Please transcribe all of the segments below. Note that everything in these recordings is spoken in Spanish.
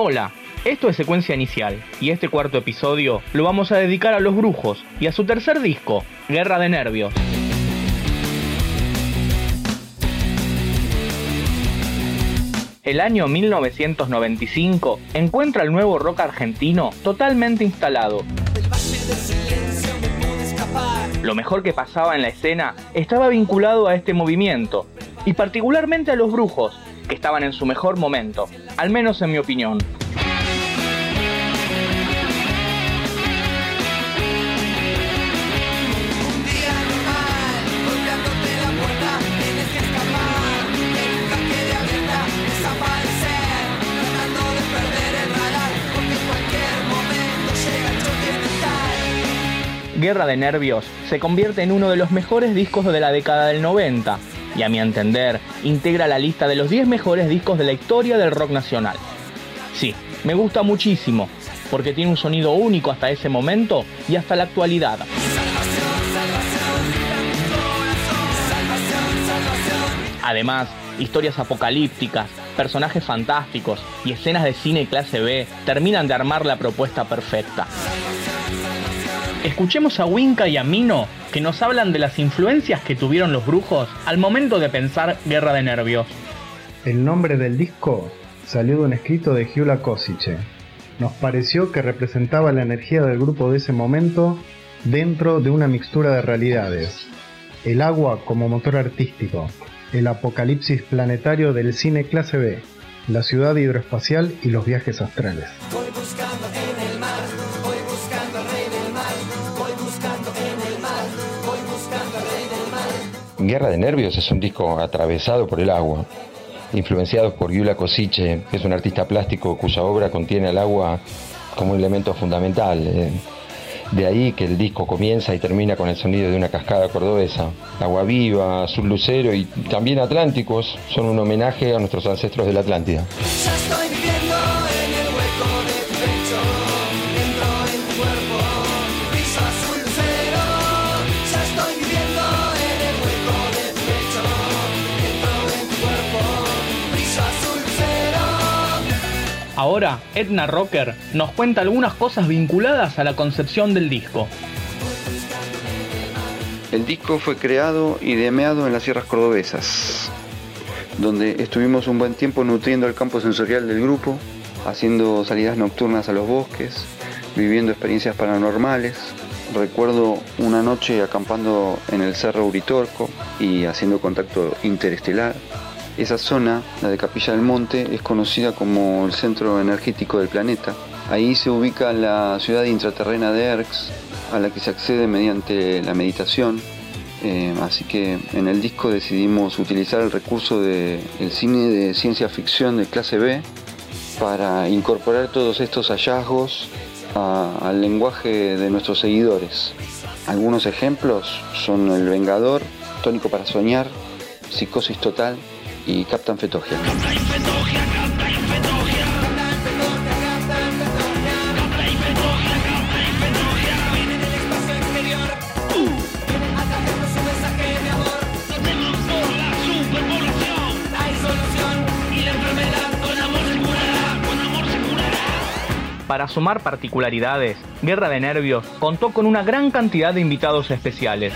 Hola, esto es Secuencia Inicial y este cuarto episodio lo vamos a dedicar a los brujos y a su tercer disco, Guerra de Nervios. El año 1995 encuentra el nuevo rock argentino totalmente instalado. Lo mejor que pasaba en la escena estaba vinculado a este movimiento, y particularmente a los brujos, que estaban en su mejor momento, al menos en mi opinión. Guerra de Nervios se convierte en uno de los mejores discos de la década del 90 y a mi entender integra la lista de los 10 mejores discos de la historia del rock nacional. Sí, me gusta muchísimo porque tiene un sonido único hasta ese momento y hasta la actualidad. Además, historias apocalípticas, personajes fantásticos y escenas de cine clase B terminan de armar la propuesta perfecta. Escuchemos a Winca y a Mino que nos hablan de las influencias que tuvieron los brujos al momento de pensar Guerra de Nervios. El nombre del disco salió de un escrito de Giula Kosice. Nos pareció que representaba la energía del grupo de ese momento dentro de una mixtura de realidades. El agua como motor artístico, el apocalipsis planetario del cine clase B, la ciudad hidroespacial y los viajes astrales. Guerra de Nervios es un disco atravesado por el agua, influenciado por Yula Kosice, que es un artista plástico cuya obra contiene el agua como un elemento fundamental. Eh, de ahí que el disco comienza y termina con el sonido de una cascada cordobesa. Agua viva, azul lucero y también atlánticos son un homenaje a nuestros ancestros de la Atlántida. Ahora, Edna Rocker nos cuenta algunas cosas vinculadas a la concepción del disco. El disco fue creado y demeado en las sierras cordobesas, donde estuvimos un buen tiempo nutriendo el campo sensorial del grupo, haciendo salidas nocturnas a los bosques, viviendo experiencias paranormales. Recuerdo una noche acampando en el Cerro Uritorco y haciendo contacto interestelar esa zona, la de Capilla del Monte, es conocida como el centro energético del planeta. Ahí se ubica la ciudad intraterrena de Erx, a la que se accede mediante la meditación. Eh, así que en el disco decidimos utilizar el recurso del cine de ciencia ficción de clase B para incorporar todos estos hallazgos al lenguaje de nuestros seguidores. Algunos ejemplos son El Vengador, Tónico para Soñar, Psicosis Total, y Captain Fetogia. Para sumar particularidades, Guerra de Nervios contó con una gran cantidad de invitados especiales.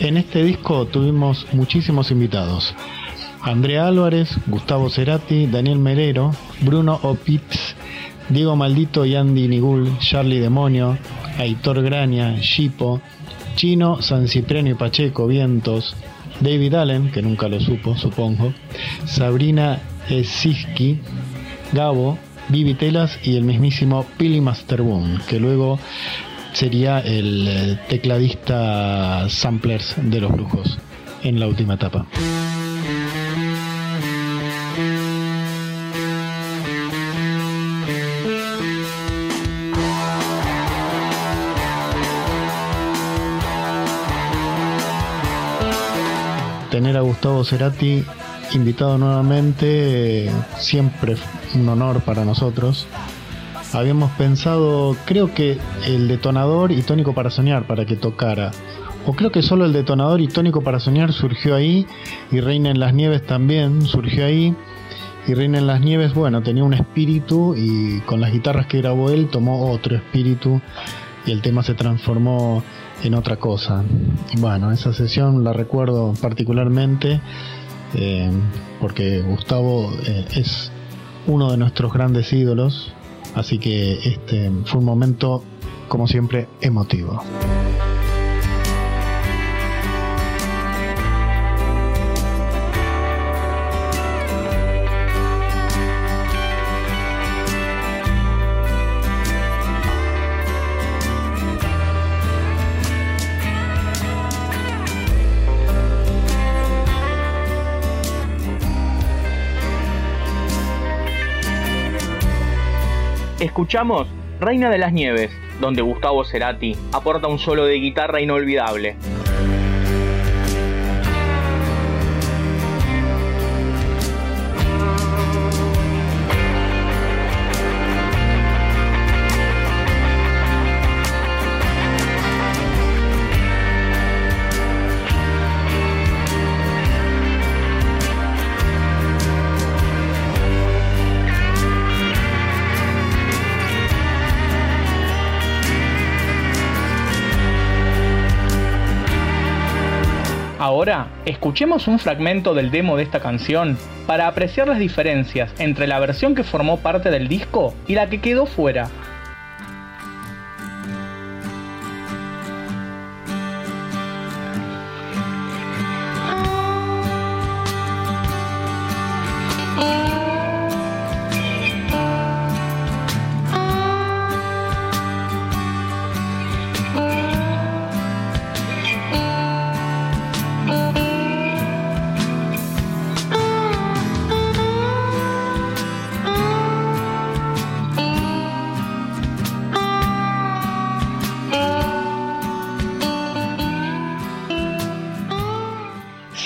En este disco tuvimos muchísimos invitados. Andrea Álvarez, Gustavo Cerati, Daniel Merero, Bruno Opitz, Diego Maldito y Andy Nigul, Charlie Demonio, Aitor Graña, Shipo, Chino, San Cipriano y Pacheco, Vientos, David Allen, que nunca lo supo, supongo, Sabrina Esiski, Gabo, Vivi Telas y el mismísimo Billy Masterboom, que luego sería el eh, tecladista samplers de los brujos en la última etapa. Tener a Gustavo Cerati invitado nuevamente, eh, siempre un honor para nosotros habíamos pensado, creo que el detonador y tónico para soñar para que tocara. o creo que solo el detonador y tónico para soñar surgió ahí, y Reina en las Nieves también surgió ahí. Y Reina en las Nieves, bueno, tenía un espíritu y con las guitarras que grabó él tomó otro espíritu y el tema se transformó en otra cosa. Bueno, esa sesión la recuerdo particularmente eh, porque Gustavo eh, es uno de nuestros grandes ídolos, así que este fue un momento, como siempre, emotivo. Escuchamos Reina de las Nieves, donde Gustavo Cerati aporta un solo de guitarra inolvidable. Ahora, escuchemos un fragmento del demo de esta canción para apreciar las diferencias entre la versión que formó parte del disco y la que quedó fuera.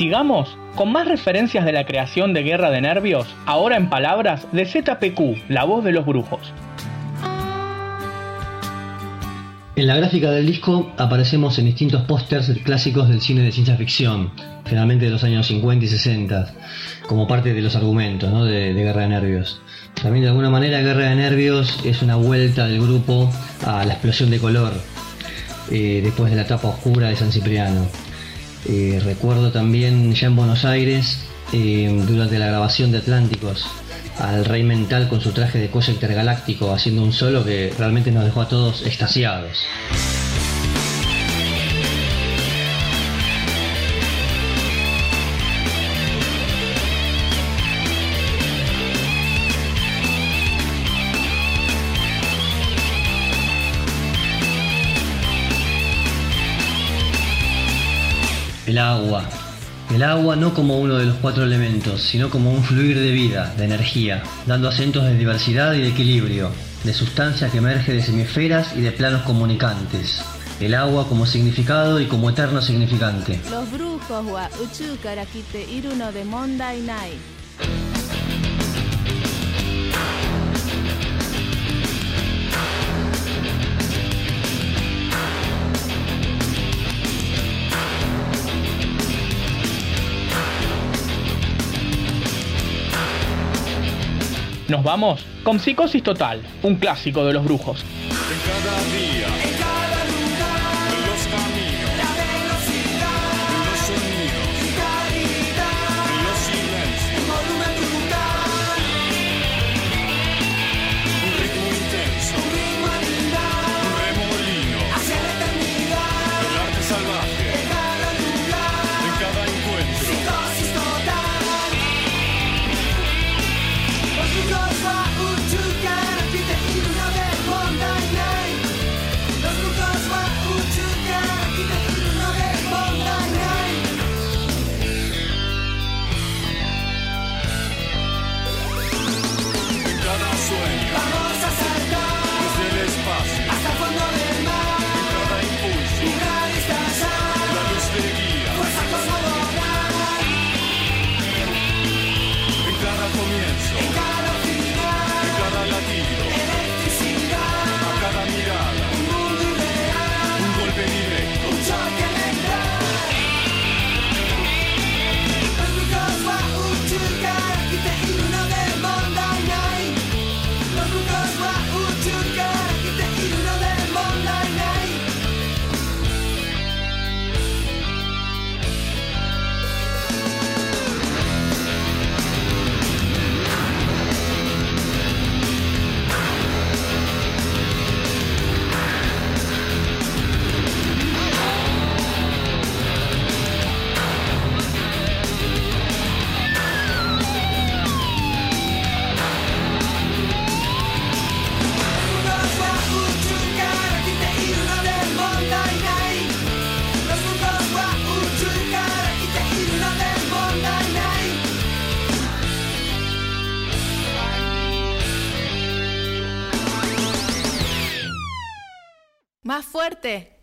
Sigamos con más referencias de la creación de Guerra de Nervios, ahora en palabras de ZPQ, la voz de los brujos. En la gráfica del disco aparecemos en distintos pósters clásicos del cine de ciencia ficción, generalmente de los años 50 y 60, como parte de los argumentos de, Guerra de Nervios. También de alguna manera Guerra de Nervios es una vuelta del grupo a la explosión de color, eh, después de la etapa oscura de San Cipriano. Eh, recuerdo también ya en Buenos Aires, eh, durante la grabación de Atlánticos, al Rey Mental con su traje de cosa intergaláctico haciendo un solo que realmente nos dejó a todos extasiados. El agua. El agua no como uno de los cuatro elementos, sino como un fluir de vida, de energía, dando acentos de diversidad y de equilibrio, de sustancia que emerge de semisferas y de planos comunicantes. El agua como significado y como eterno significante. Nos vamos con Psicosis Total, un clásico de los brujos. Fuerte.